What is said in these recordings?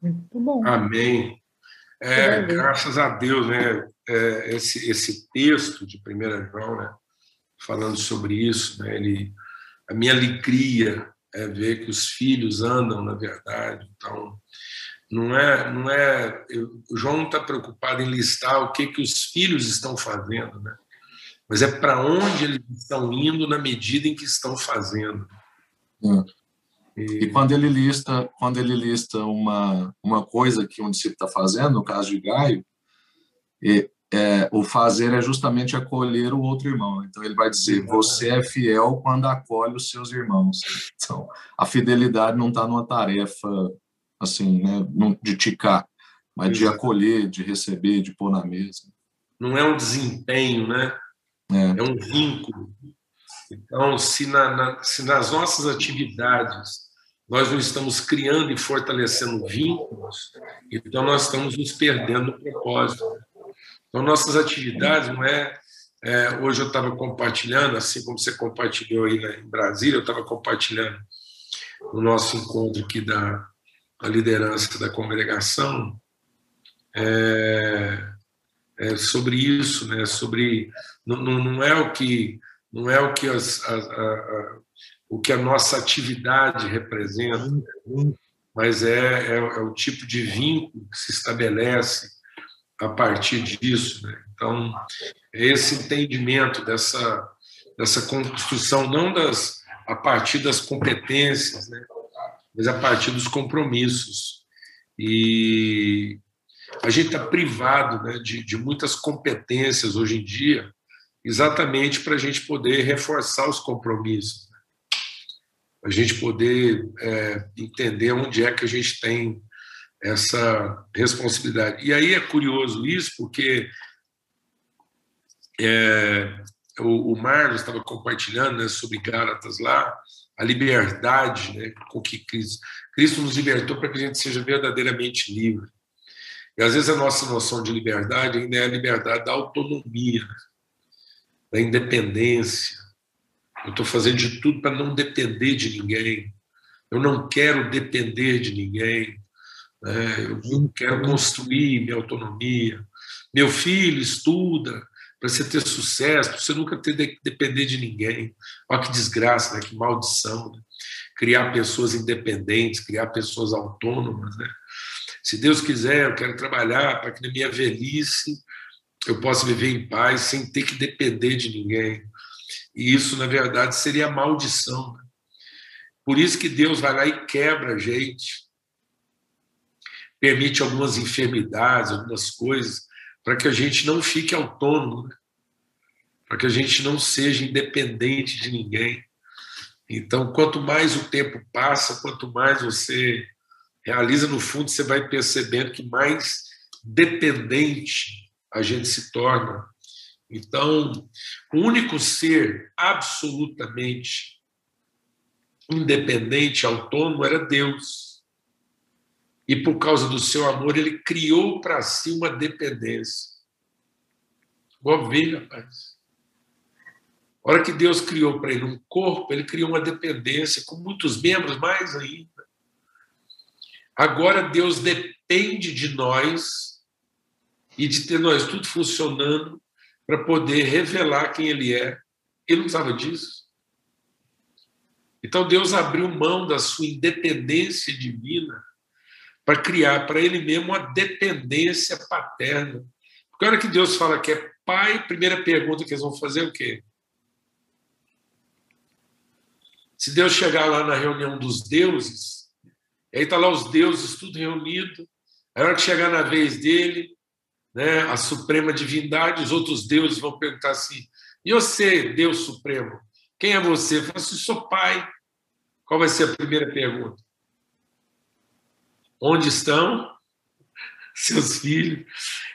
Muito bom. Amém. É, graças a Deus, né? É, esse, esse texto de 1 João, né? falando sobre isso, né? Ele, a minha alegria é ver que os filhos andam na verdade. Então, não é, não é. Eu, o João não está preocupado em listar o que que os filhos estão fazendo, né? Mas é para onde eles estão indo na medida em que estão fazendo. Hum. E, e quando ele lista, quando ele lista uma uma coisa que um discípulo está fazendo, no caso de Gaio, e, é, o fazer é justamente acolher o outro irmão. Então ele vai dizer: você é fiel quando acolhe os seus irmãos. Então a fidelidade não está numa tarefa assim, né, de ticar, mas de acolher, de receber, de pôr na mesa. Não é um desempenho, né? É, é um vínculo. Então, se, na, na, se nas nossas atividades nós não estamos criando e fortalecendo vínculos, então nós estamos nos perdendo o propósito. Então, nossas atividades não é. é hoje eu estava compartilhando, assim como você compartilhou aí em Brasília, eu estava compartilhando no nosso encontro aqui da liderança da congregação, é, é sobre isso, né? Sobre não, não, é o que não é o que as, a, a, a, o que a nossa atividade representa, mas é, é, é o tipo de vínculo que se estabelece a partir disso. Né? Então, é esse entendimento dessa, dessa construção, não das, a partir das competências, né? mas a partir dos compromissos. E a gente está privado né, de, de muitas competências hoje em dia, exatamente para a gente poder reforçar os compromissos, né? a gente poder é, entender onde é que a gente tem essa responsabilidade. E aí é curioso isso, porque é, o, o Marlos estava compartilhando né, sobre Gálatas lá, a liberdade né, com que Cristo, Cristo nos libertou para que a gente seja verdadeiramente livre. E às vezes a nossa noção de liberdade ainda é a liberdade da autonomia, da independência. Eu estou fazendo de tudo para não depender de ninguém. Eu não quero depender de ninguém. Né? Eu quero construir minha autonomia. Meu filho estuda para você ter sucesso, para você nunca ter de depender de ninguém. Olha que desgraça, né? que maldição. Né? Criar pessoas independentes, criar pessoas autônomas. Né? Se Deus quiser, eu quero trabalhar para que na minha velhice eu possa viver em paz sem ter que depender de ninguém. E isso, na verdade, seria maldição. Né? Por isso que Deus vai lá e quebra a gente permite algumas enfermidades, algumas coisas, para que a gente não fique autônomo, né? para que a gente não seja independente de ninguém. Então, quanto mais o tempo passa, quanto mais você realiza, no fundo, você vai percebendo que mais dependente a gente se torna. Então, o único ser absolutamente independente, autônomo, era Deus. E por causa do seu amor, ele criou para si uma dependência. Ovelha, rapaz. A hora que Deus criou para ele um corpo, ele criou uma dependência com muitos membros, mais ainda. Agora Deus depende de nós e de ter nós tudo funcionando para poder revelar quem Ele é. Ele não precisava disso. Então Deus abriu mão da sua independência divina para criar para ele mesmo uma dependência paterna. Porque a hora que Deus fala que é pai, primeira pergunta que eles vão fazer é o quê? Se Deus chegar lá na reunião dos deuses, aí está lá os deuses tudo reunido, a hora que chegar na vez dele, né, a suprema divindade, os outros deuses vão perguntar assim: e você, Deus Supremo, quem é você? Eu falo assim: sou pai. Qual vai ser a primeira pergunta? Onde estão seus filhos?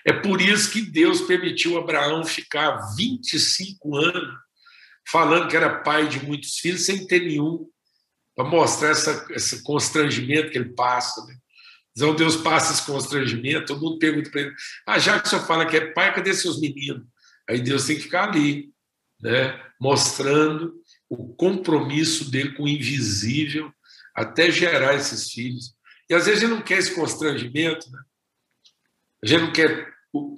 É por isso que Deus permitiu Abraão ficar 25 anos falando que era pai de muitos filhos sem ter nenhum, para mostrar essa, esse constrangimento que ele passa. Né? Então Deus passa esse constrangimento, todo mundo pergunta para ele: ah, já que o senhor fala que é pai, cadê seus meninos? Aí Deus tem que ficar ali, né? mostrando o compromisso dele com o invisível até gerar esses filhos. E às vezes a gente não quer esse constrangimento, né? A gente não quer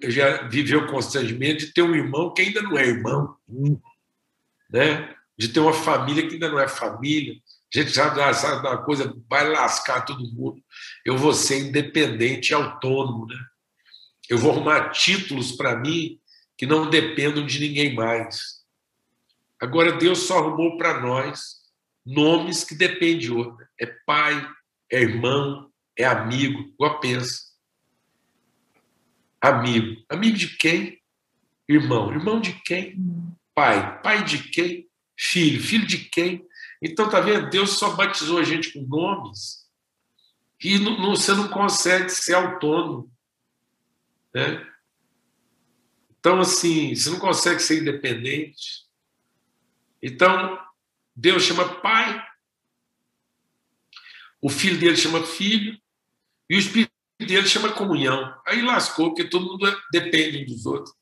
já viveu o constrangimento de ter um irmão que ainda não é irmão, né? de ter uma família que ainda não é família. A gente já sabe uma coisa, vai lascar todo mundo. Eu vou ser independente e autônomo. Né? Eu vou arrumar títulos para mim que não dependam de ninguém mais. Agora, Deus só arrumou para nós nomes que dependem de outro. É pai, é irmão, é amigo, igual pensa. Amigo. Amigo de quem? Irmão. Irmão de quem? Pai. Pai de quem? Filho. Filho de quem? Então, tá vendo? Deus só batizou a gente com nomes e não, não, você não consegue ser autônomo. Né? Então, assim, você não consegue ser independente. Então, Deus chama pai, o filho dele chama filho, e o Espírito dele chama comunhão. Aí lascou, porque todo mundo depende dos outros.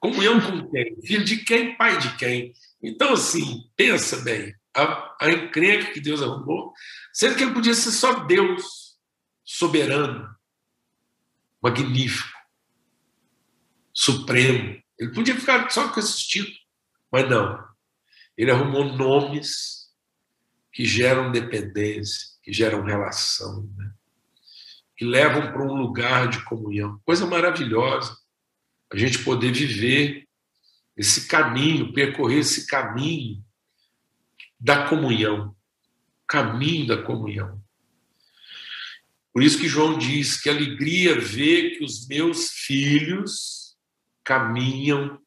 Comunhão com quem? Filho de quem? Pai de quem? Então, assim, pensa bem, a, a encrenca que Deus arrumou, sendo que ele podia ser só Deus, soberano, magnífico, supremo. Ele podia ficar só com esses títulos, mas não. Ele arrumou nomes que geram dependência, que geram relação. Né? que levam para um lugar de comunhão. Coisa maravilhosa a gente poder viver esse caminho, percorrer esse caminho da comunhão, caminho da comunhão. Por isso que João diz que alegria ver que os meus filhos caminham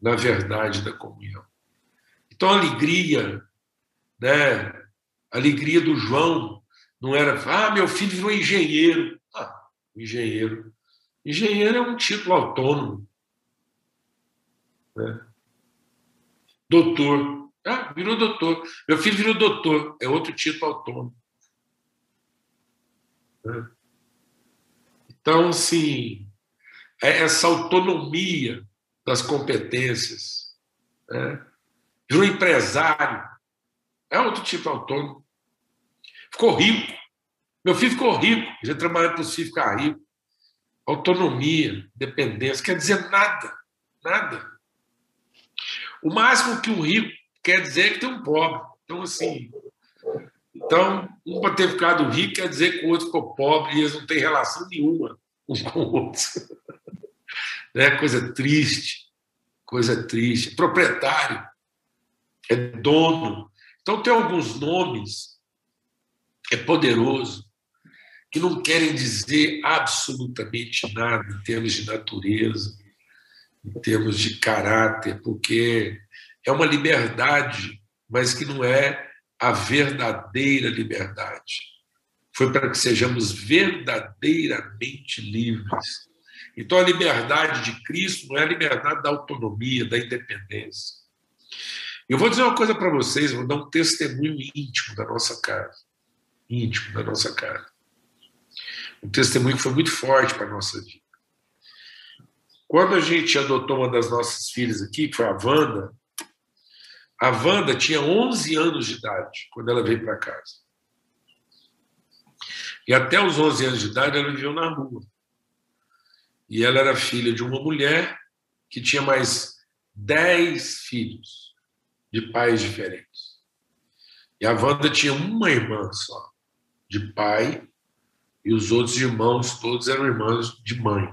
na verdade da comunhão. Então a alegria, né? A alegria do João não era, ah, meu filho virou engenheiro. Ah, engenheiro. Engenheiro é um título autônomo. Né? Doutor. Ah, virou doutor. Meu filho virou doutor. É outro título autônomo. Então, sim, é essa autonomia das competências. Né? Virou empresário. É outro tipo autônomo. Ficou rico. Meu filho ficou rico. Já trabalhou para o filho ficar rico. Autonomia, dependência, quer dizer nada. Nada. O máximo que um rico quer dizer é que tem um pobre. Então, assim. Então, um para ter ficado rico quer dizer que o outro ficou pobre e eles não têm relação nenhuma uns com o outro. né? Coisa triste. Coisa triste. Proprietário. É dono. Então, tem alguns nomes é poderoso, que não querem dizer absolutamente nada em termos de natureza, em termos de caráter, porque é uma liberdade, mas que não é a verdadeira liberdade. Foi para que sejamos verdadeiramente livres. Então, a liberdade de Cristo não é a liberdade da autonomia, da independência. Eu vou dizer uma coisa para vocês, vou dar um testemunho íntimo da nossa casa íntimo da nossa casa. Um testemunho que foi muito forte para a nossa vida. Quando a gente adotou uma das nossas filhas aqui, que foi a Wanda, a Wanda tinha 11 anos de idade quando ela veio para casa. E até os 11 anos de idade ela viveu na rua. E ela era filha de uma mulher que tinha mais 10 filhos de pais diferentes. E a Wanda tinha uma irmã só de pai, e os outros irmãos todos eram irmãos de mãe.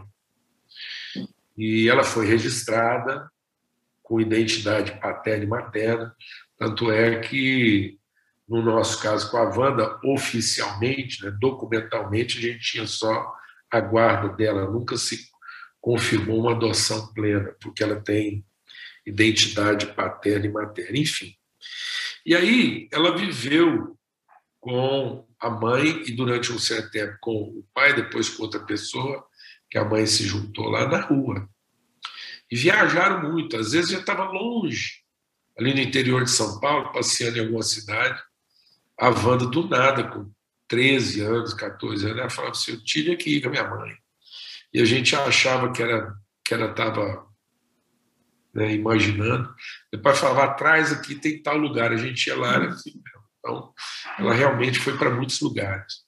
E ela foi registrada com identidade paterna e materna, tanto é que, no nosso caso com a Wanda, oficialmente, né, documentalmente, a gente tinha só a guarda dela, nunca se confirmou uma adoção plena, porque ela tem identidade paterna e materna, enfim. E aí ela viveu com a mãe e durante um certo tempo com o pai, depois com outra pessoa, que a mãe se juntou lá na rua. E viajaram muito, às vezes já estava longe, ali no interior de São Paulo, passeando em alguma cidade. A Wanda, do nada, com 13 anos, 14 anos, ela falava assim: Eu tive aqui com a minha mãe. E a gente achava que era que ela estava né, imaginando. Depois falava: Atrás aqui tem tal lugar. A gente ia lá, era assim, então, ela realmente foi para muitos lugares.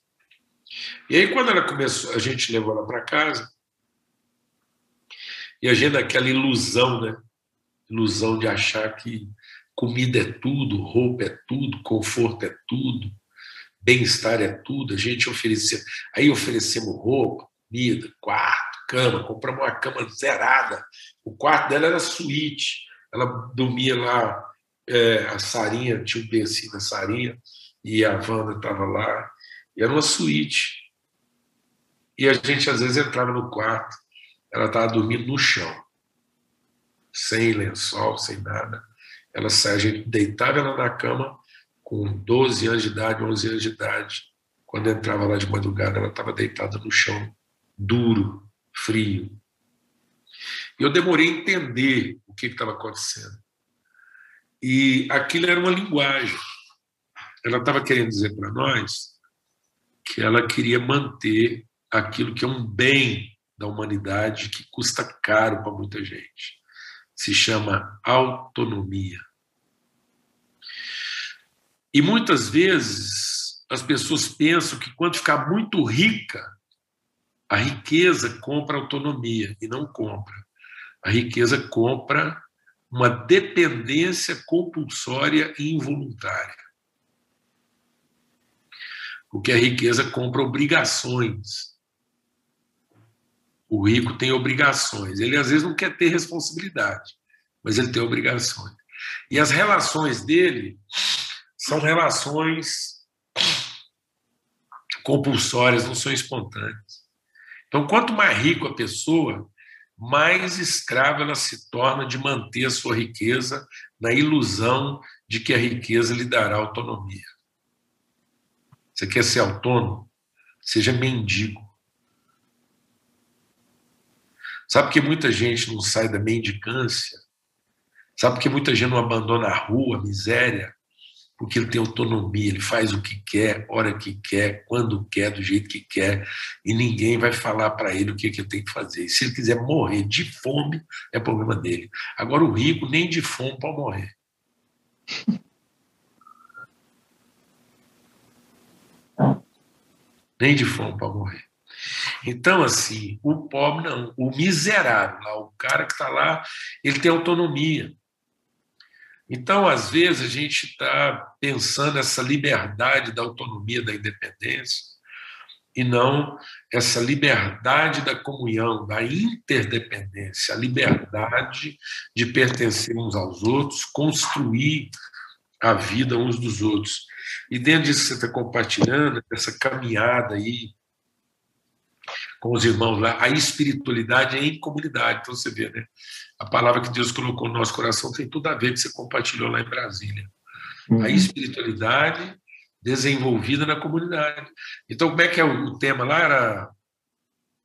E aí, quando ela começou, a gente levou ela para casa, e a gente naquela ilusão, né? Ilusão de achar que comida é tudo, roupa é tudo, conforto é tudo, bem-estar é tudo. A gente oferecia, aí oferecemos roupa, comida, quarto, cama, compramos uma cama zerada. O quarto dela era suíte. Ela dormia lá, é, a Sarinha, tinha um bercinho da Sarinha, e a Wanda estava lá, e era uma suíte. E a gente às vezes entrava no quarto, ela estava dormindo no chão, sem lençol, sem nada. Ela a gente deitava ela na cama com 12 anos de idade, 11 anos de idade. Quando entrava lá de madrugada, ela estava deitada no chão, duro, frio. E eu demorei a entender o que estava acontecendo. E aquilo era uma linguagem. Ela estava querendo dizer para nós que ela queria manter aquilo que é um bem da humanidade que custa caro para muita gente. Se chama autonomia. E muitas vezes as pessoas pensam que quando ficar muito rica, a riqueza compra autonomia e não compra. A riqueza compra uma dependência compulsória e involuntária. Porque a riqueza compra obrigações. O rico tem obrigações. Ele às vezes não quer ter responsabilidade, mas ele tem obrigações. E as relações dele são relações compulsórias, não são espontâneas. Então, quanto mais rico a pessoa, mais escrava ela se torna de manter a sua riqueza na ilusão de que a riqueza lhe dará autonomia. Você quer ser autônomo? Seja mendigo. Sabe que muita gente não sai da mendicância? Sabe que muita gente não abandona a rua, a miséria? Porque ele tem autonomia, ele faz o que quer, hora que quer, quando quer, do jeito que quer, e ninguém vai falar para ele o que, que ele tem que fazer. E se ele quiser morrer de fome, é problema dele. Agora, o rico nem de fome pode morrer. nem de fome pode morrer. Então, assim, o pobre não, o miserável, lá, o cara que está lá, ele tem autonomia. Então, às vezes, a gente está pensando essa liberdade da autonomia, da independência, e não essa liberdade da comunhão, da interdependência, a liberdade de pertencer uns aos outros, construir a vida uns dos outros. E dentro disso que você está compartilhando, essa caminhada aí com os irmãos lá, a espiritualidade é em comunidade. Então você vê, né? A palavra que Deus colocou no nosso coração tem tudo a ver que você compartilhou lá em Brasília. Uhum. A espiritualidade desenvolvida na comunidade. Então, como é que é o, tema lá? Era...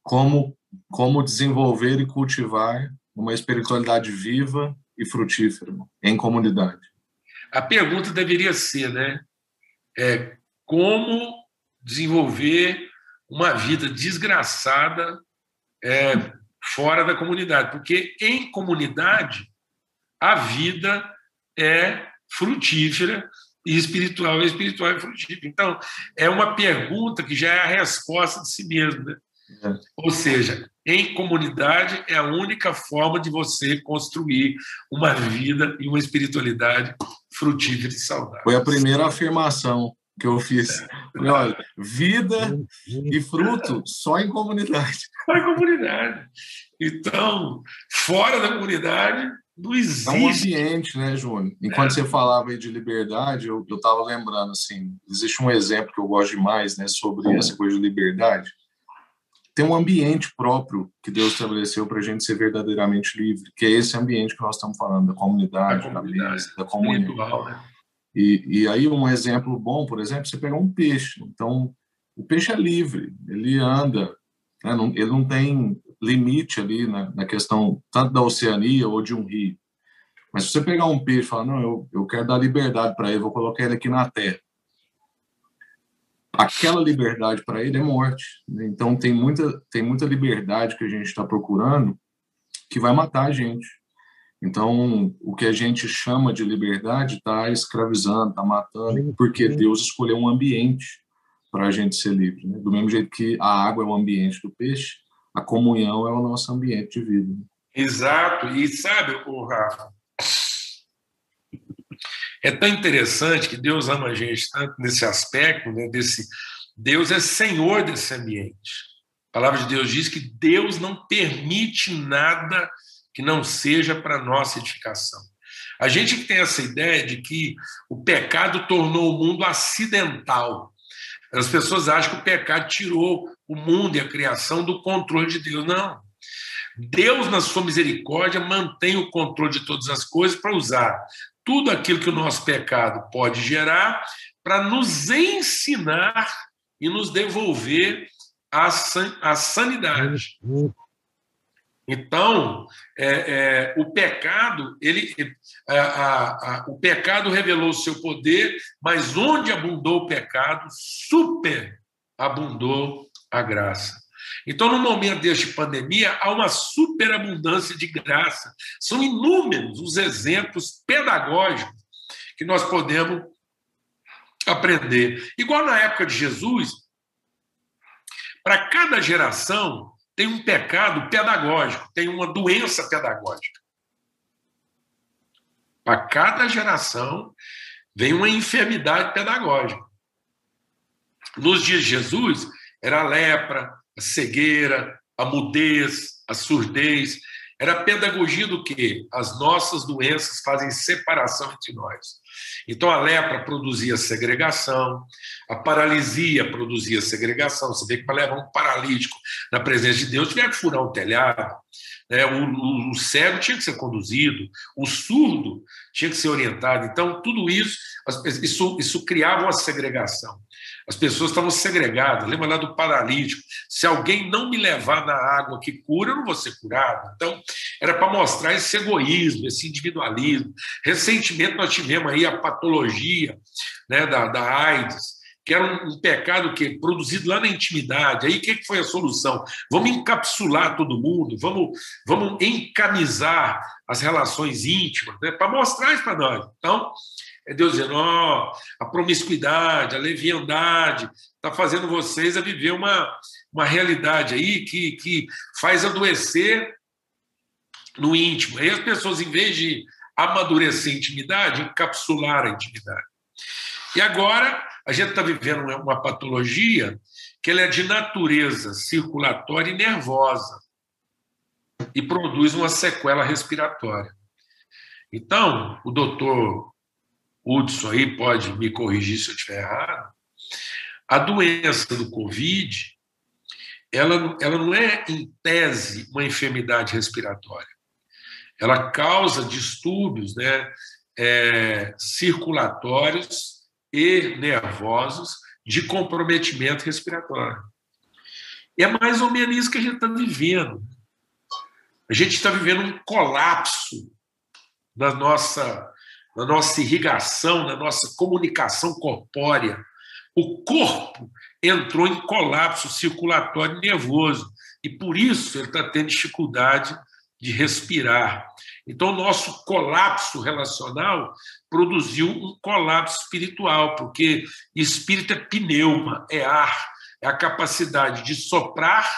Como, como desenvolver e cultivar uma espiritualidade viva e frutífera em comunidade. A pergunta deveria ser, né? É, como desenvolver uma vida desgraçada é, fora da comunidade, porque em comunidade a vida é frutífera e espiritual é espiritual e frutífera. Então, é uma pergunta que já é a resposta de si mesmo. Né? É. Ou seja, em comunidade é a única forma de você construir uma vida e uma espiritualidade frutífera e saudável. Foi a primeira afirmação que eu fiz. Falei, olha, vida e fruto só em comunidade. Só em comunidade. Então, fora da comunidade, não existe. É um ambiente, né, Júnior? Enquanto é. você falava aí de liberdade, eu estava lembrando, assim, existe um exemplo que eu gosto demais, né, sobre essa coisa de liberdade. Tem um ambiente próprio que Deus estabeleceu para a gente ser verdadeiramente livre, que é esse ambiente que nós estamos falando, da comunidade, da, comunidade, da, mesa, da comunhão. E, e aí um exemplo bom, por exemplo, você pegar um peixe. Então, o peixe é livre, ele anda, né? não, ele não tem limite ali na, na, questão tanto da oceania ou de um rio. Mas se você pegar um peixe e falar, não, eu, eu quero dar liberdade para ele, vou colocar ele aqui na terra. Aquela liberdade para ele é morte. Né? Então tem muita, tem muita liberdade que a gente está procurando que vai matar a gente. Então, o que a gente chama de liberdade está escravizando, está matando, porque Deus escolheu um ambiente para a gente ser livre. Né? Do mesmo jeito que a água é o ambiente do peixe, a comunhão é o nosso ambiente de vida. Exato. E sabe, o Rafa, é tão interessante que Deus ama a gente tanto nesse aspecto, né, desse Deus é senhor desse ambiente. A palavra de Deus diz que Deus não permite nada que não seja para nossa edificação. A gente tem essa ideia de que o pecado tornou o mundo acidental. As pessoas acham que o pecado tirou o mundo e a criação do controle de Deus. Não. Deus, na sua misericórdia, mantém o controle de todas as coisas para usar tudo aquilo que o nosso pecado pode gerar para nos ensinar e nos devolver a, a sanidade. Então, é, é, o pecado, ele, a, a, a, o pecado revelou seu poder, mas onde abundou o pecado, superabundou a graça. Então, no momento deste pandemia, há uma superabundância de graça. São inúmeros os exemplos pedagógicos que nós podemos aprender. Igual na época de Jesus, para cada geração tem um pecado pedagógico, tem uma doença pedagógica. Para cada geração vem uma enfermidade pedagógica. Nos dias de Jesus, era a lepra, a cegueira, a mudez, a surdez. Era a pedagogia do que? As nossas doenças fazem separação entre nós. Então a lepra produzia segregação, a paralisia produzia segregação. Você vê que para levar um paralítico na presença de Deus, tiver que furar um telhado. Né? O, o, o cego tinha que ser conduzido, o surdo tinha que ser orientado. Então, tudo isso, isso, isso criava uma segregação. As pessoas estavam segregadas. Lembra lá do paralítico? Se alguém não me levar na água que cura, eu não vou ser curado. Então, era para mostrar esse egoísmo, esse individualismo. Recentemente, nós tivemos aí a patologia né, da, da AIDS, que era um, pecado que produzido lá na intimidade. Aí o que, foi a solução? Vamos encapsular todo mundo, vamos, vamos encamisar as relações íntimas, né, para mostrar isso para nós. Então, é Deus dizendo: ó, a promiscuidade, a leviandade está fazendo vocês a viver uma, uma realidade aí que, que faz adoecer no íntimo. Aí as pessoas, em vez de amadurecer a intimidade, encapsular a intimidade. E agora a gente está vivendo uma patologia que ela é de natureza circulatória e nervosa e produz uma sequela respiratória. Então, o doutor Hudson aí pode me corrigir se eu estiver errado, a doença do Covid, ela, ela não é, em tese, uma enfermidade respiratória. Ela causa distúrbios né, é, circulatórios e nervosos de comprometimento respiratório. É mais ou menos isso que a gente está vivendo. A gente está vivendo um colapso da nossa na nossa irrigação, na nossa comunicação corpórea. O corpo entrou em colapso circulatório nervoso e por isso ele está tendo dificuldade de respirar. Então, o nosso colapso relacional produziu um colapso espiritual, porque espírito é pneuma, é ar, é a capacidade de soprar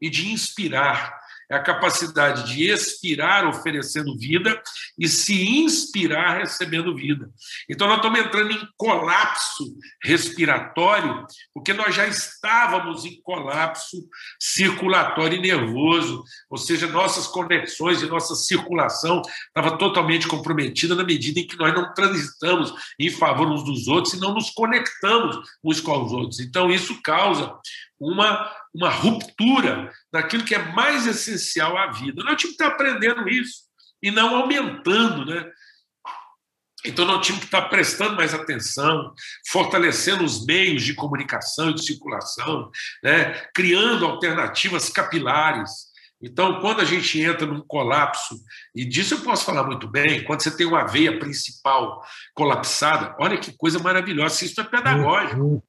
e de inspirar é a capacidade de expirar oferecendo vida e se inspirar recebendo vida. Então, nós estamos entrando em colapso respiratório, porque nós já estávamos em colapso circulatório e nervoso, ou seja, nossas conexões e nossa circulação estava totalmente comprometida na medida em que nós não transitamos em favor uns dos outros e não nos conectamos uns com os outros. Então, isso causa uma, uma ruptura daquilo que é mais essencial à vida. Nós tínhamos que estar aprendendo isso e não aumentando, né? Então, nós tínhamos que estar prestando mais atenção, fortalecendo os meios de comunicação e de circulação, né? criando alternativas capilares. Então, quando a gente entra num colapso, e disso eu posso falar muito bem, quando você tem uma veia principal colapsada, olha que coisa maravilhosa, isso é pedagógico.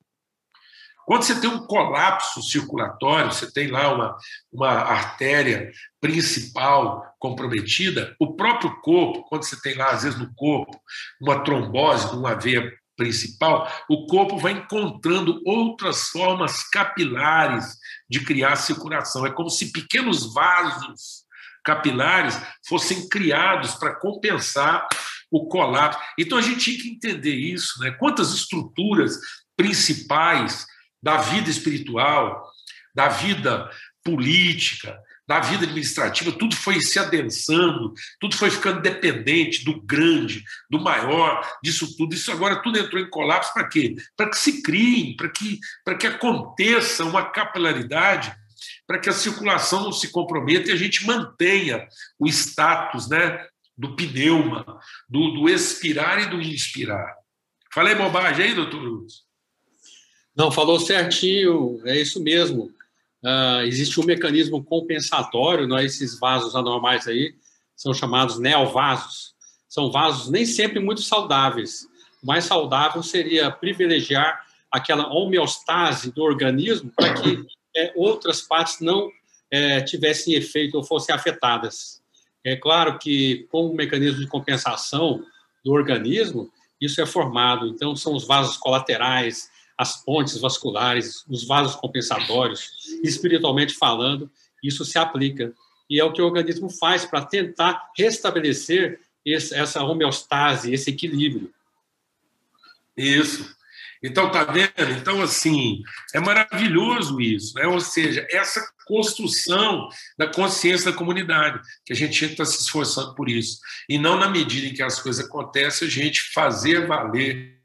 Quando você tem um colapso circulatório, você tem lá uma, uma artéria principal comprometida, o próprio corpo, quando você tem lá, às vezes no corpo, uma trombose uma veia principal, o corpo vai encontrando outras formas capilares de criar circulação. É como se pequenos vasos capilares fossem criados para compensar o colapso. Então a gente tinha que entender isso, né? Quantas estruturas principais da vida espiritual, da vida política, da vida administrativa, tudo foi se adensando, tudo foi ficando dependente do grande, do maior, disso tudo. Isso agora tudo entrou em colapso para quê? Para que se criem, para que, que aconteça uma capilaridade, para que a circulação não se comprometa e a gente mantenha o status né, do pneuma, do, do expirar e do inspirar. Falei bobagem aí, doutor Luz? Não, falou certinho, é isso mesmo. Uh, existe um mecanismo compensatório, né? esses vasos anormais aí são chamados neovasos. São vasos nem sempre muito saudáveis. O mais saudável seria privilegiar aquela homeostase do organismo para que é, outras partes não é, tivessem efeito ou fossem afetadas. É claro que, com o mecanismo de compensação do organismo, isso é formado. Então, são os vasos colaterais, as pontes vasculares, os vasos compensatórios, espiritualmente falando, isso se aplica. E é o que o organismo faz para tentar restabelecer esse, essa homeostase, esse equilíbrio. Isso. Então, tá vendo? Então, assim, é maravilhoso isso, né? Ou seja, essa construção da consciência da comunidade, que a gente está se esforçando por isso. E não na medida em que as coisas acontecem, a gente fazer valer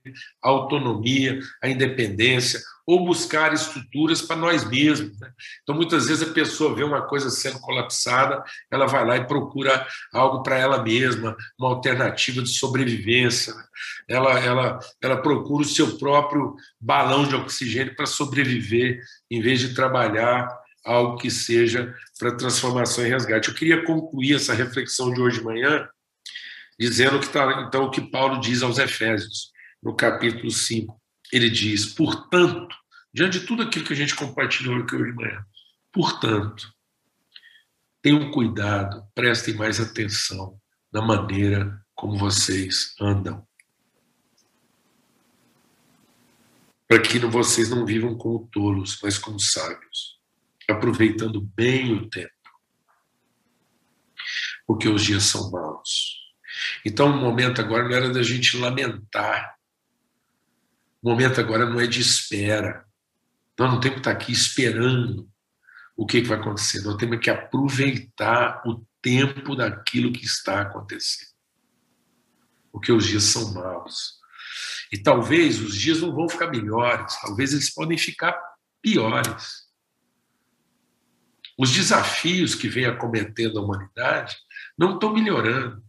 a autonomia, a independência, ou buscar estruturas para nós mesmos. Né? Então, muitas vezes a pessoa vê uma coisa sendo colapsada, ela vai lá e procura algo para ela mesma, uma alternativa de sobrevivência. Né? Ela, ela, ela procura o seu próprio balão de oxigênio para sobreviver, em vez de trabalhar algo que seja para transformação e resgate. Eu queria concluir essa reflexão de hoje de manhã dizendo que tá, então o que Paulo diz aos Efésios no capítulo 5. Ele diz: portanto, diante de tudo aquilo que a gente compartilhou aqui hoje de manhã, portanto, tenham cuidado, prestem mais atenção na maneira como vocês andam. Para que vocês não vivam como tolos, mas como sábios, aproveitando bem o tempo, porque os dias são maus. Então, o momento agora não era da gente lamentar o momento agora não é de espera. Nós não temos que estar aqui esperando o que vai acontecer. Nós temos que aproveitar o tempo daquilo que está acontecendo. Porque os dias são maus. E talvez os dias não vão ficar melhores, talvez eles podem ficar piores. Os desafios que vem acometendo a humanidade não estão melhorando.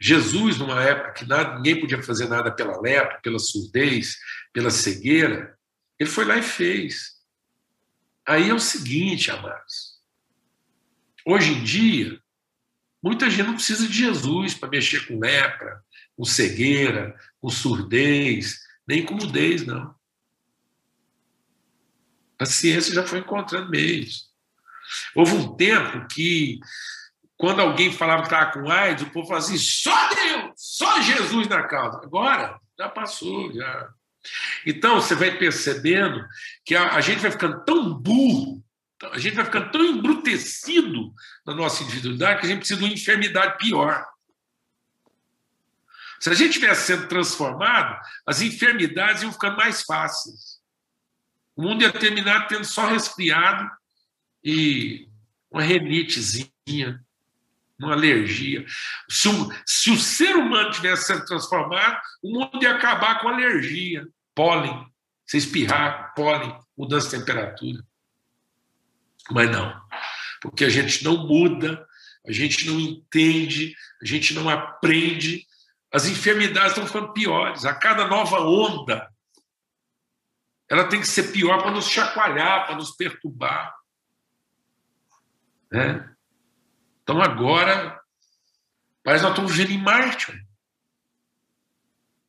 Jesus, numa época que nada, ninguém podia fazer nada pela lepra, pela surdez, pela cegueira, ele foi lá e fez. Aí é o seguinte, amados. Hoje em dia, muita gente não precisa de Jesus para mexer com lepra, com cegueira, com surdez, nem com mudez, não. A ciência já foi encontrando meios. Houve um tempo que quando alguém falava que estava com AIDS, o povo falava assim: só Deus, só Jesus na causa. Agora, já passou, já. Então, você vai percebendo que a, a, gente vai ficando tão burro, a gente vai ficando tão embrutecido na nossa individualidade que a gente precisa de uma enfermidade pior. Se a gente tivesse sendo transformado, as enfermidades iam ficando mais fáceis. O mundo ia terminar tendo só resfriado e uma renitezinha uma alergia. Se o, se o ser humano tivesse sendo transformado, o mundo ia acabar com alergia, pólen, se espirrar, pólen, mudança de temperatura. Mas não, porque a gente não muda, a gente não entende, a gente não aprende, as enfermidades estão ficando piores. A cada nova onda, ela tem que ser pior para nos chacoalhar, para nos perturbar. Né? Então agora, parece que nós estamos vivendo em Marte.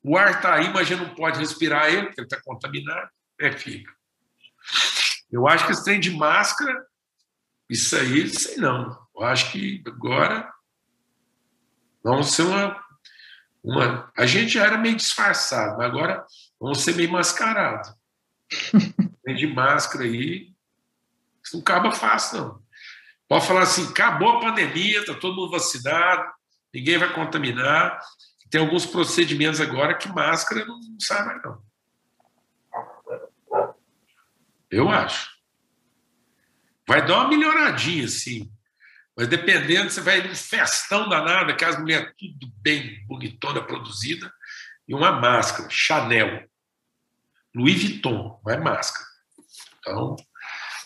O ar está aí, mas a gente não pode respirar ele, porque ele está contaminado. É fica. Eu acho que esse trem de máscara, isso aí, sei não. Eu acho que agora vamos ser uma, Uma, a gente já era meio disfarçado, mas agora vamos ser meio mascarado. Vem de máscara aí, isso não acaba fácil, não. Pode falar assim: acabou a pandemia, está todo mundo vacinado, ninguém vai contaminar. Tem alguns procedimentos agora que máscara não, não sai mais, não. Eu acho. Vai dar uma melhoradinha, sim. Mas dependendo, você vai num festão danado, que as mulheres tudo bem bonitona, produzida, e uma máscara, Chanel. Louis Vuitton, vai máscara. Então,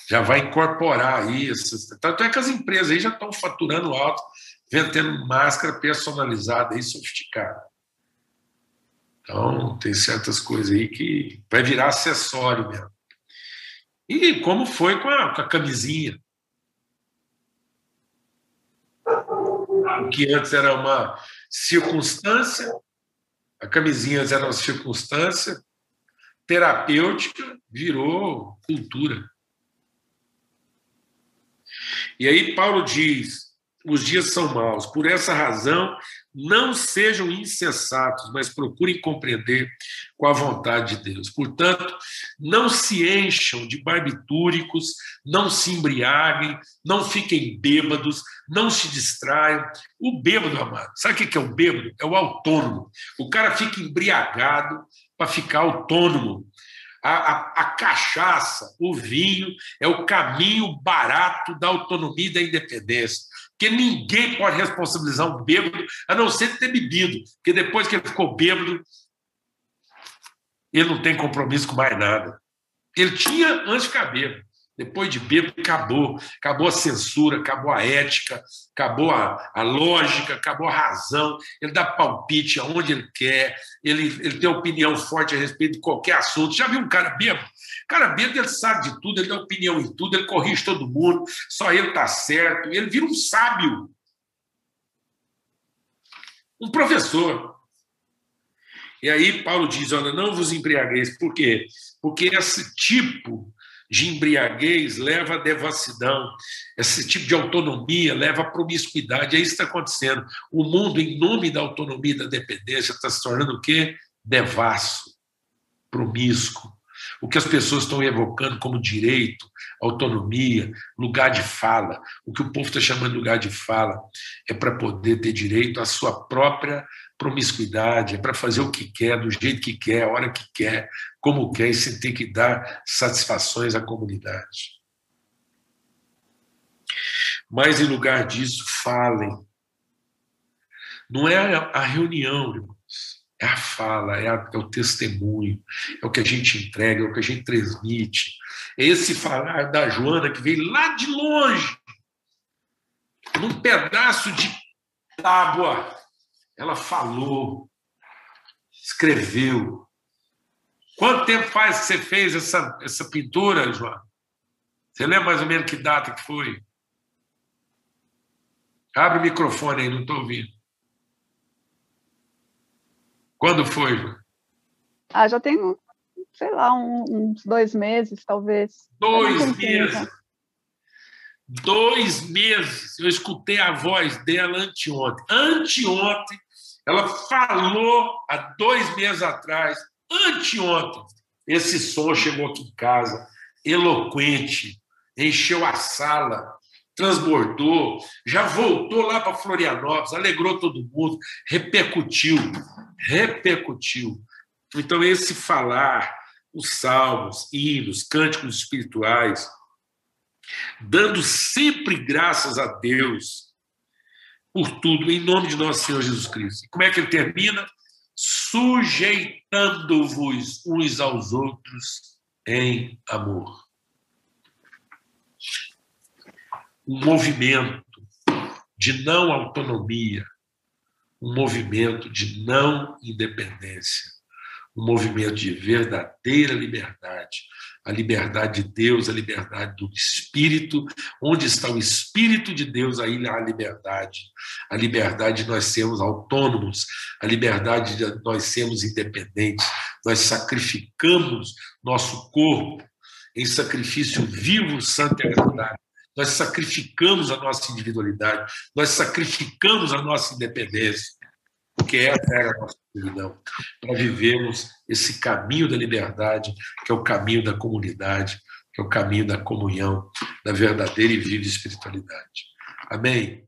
já vai incorporar. Essas... Tanto é que as empresas aí já estão faturando alto, vendendo máscara personalizada e sofisticada. Então, tem certas coisas aí que vai virar acessório mesmo. E como foi com a, com a camisinha. O que antes era uma circunstância, a camisinha era uma circunstância terapêutica, virou cultura. E aí Paulo diz: os dias são maus, por essa razão, não sejam insensatos, mas procurem compreender com a vontade de Deus. Portanto, não se encham de barbitúricos, não se embriaguem, não fiquem bêbados, não se distraiam. O bêbado, amado, sabe o que é o bêbado? É o autônomo. O cara fica embriagado para ficar autônomo. A, a, a, cachaça, o vinho, é o caminho barato da autonomia e da independência. Porque ninguém pode responsabilizar um bêbado, a não ser ter bebido. Porque depois que ele ficou bêbado, ele não tem compromisso com mais nada. Ele tinha antes de ficar bêbado. Depois de bêbado, acabou. Acabou a censura, acabou a ética, acabou a, a lógica, acabou a razão. Ele dá palpite aonde ele quer, ele, ele tem opinião forte a respeito de qualquer assunto. Já viu um cara bêbado? O cara bêbado, ele sabe de tudo, ele dá opinião em tudo, ele corrige todo mundo, só ele está certo. Ele vira um sábio. Um professor. E aí Paulo diz: olha, não vos embriagueis. Por quê? Porque esse tipo de embriaguez leva à devassidão, esse tipo de autonomia leva à promiscuidade. É isso que está acontecendo. O mundo, em nome da autonomia e da dependência, está se tornando o quê? Devasso, promíscuo. O que as pessoas estão evocando como direito, autonomia, lugar de fala. O que o povo está chamando de lugar de fala é para poder ter direito à sua própria promiscuidade, é para fazer o que quer, do jeito que quer, a hora que quer, como quer, e sem ter que dar satisfações à comunidade. Mas, em lugar disso, falem. Não é a reunião, irmãos, é a fala, é, a, é o testemunho, é o que a gente entrega, é o que a gente transmite. É esse falar da Joana que veio lá de longe, num pedaço de tábua ela falou, escreveu. Quanto tempo faz que você fez essa, essa pintura, João? Você lembra mais ou menos que data que foi? Abre o microfone aí, não estou ouvindo. Quando foi, João? Ah, já tem, sei lá, uns dois meses, talvez. Dois meses. Dois meses. Eu escutei a voz dela anteontem. Anteontem, ela falou há dois meses atrás, anteontem, esse som chegou aqui em casa, eloquente, encheu a sala, transbordou, já voltou lá para Florianópolis, alegrou todo mundo, repercutiu, repercutiu. Então, esse falar, os salmos, hinos, cânticos espirituais, dando sempre graças a Deus, por tudo, em nome de nosso Senhor Jesus Cristo. Como é que ele termina? Sujeitando-vos uns aos outros em amor. Um movimento de não autonomia, um movimento de não independência, um movimento de verdadeira liberdade, a liberdade de Deus, a liberdade do Espírito. Onde está o Espírito de Deus, aí há a liberdade. A liberdade de nós sermos autônomos, a liberdade de nós sermos independentes. Nós sacrificamos nosso corpo em sacrifício vivo, santo e agradável. Nós sacrificamos a nossa individualidade, nós sacrificamos a nossa independência. Porque essa era a nossa solidão, para vivermos esse caminho da liberdade, que é o caminho da comunidade, que é o caminho da comunhão, da verdadeira e viva espiritualidade. Amém?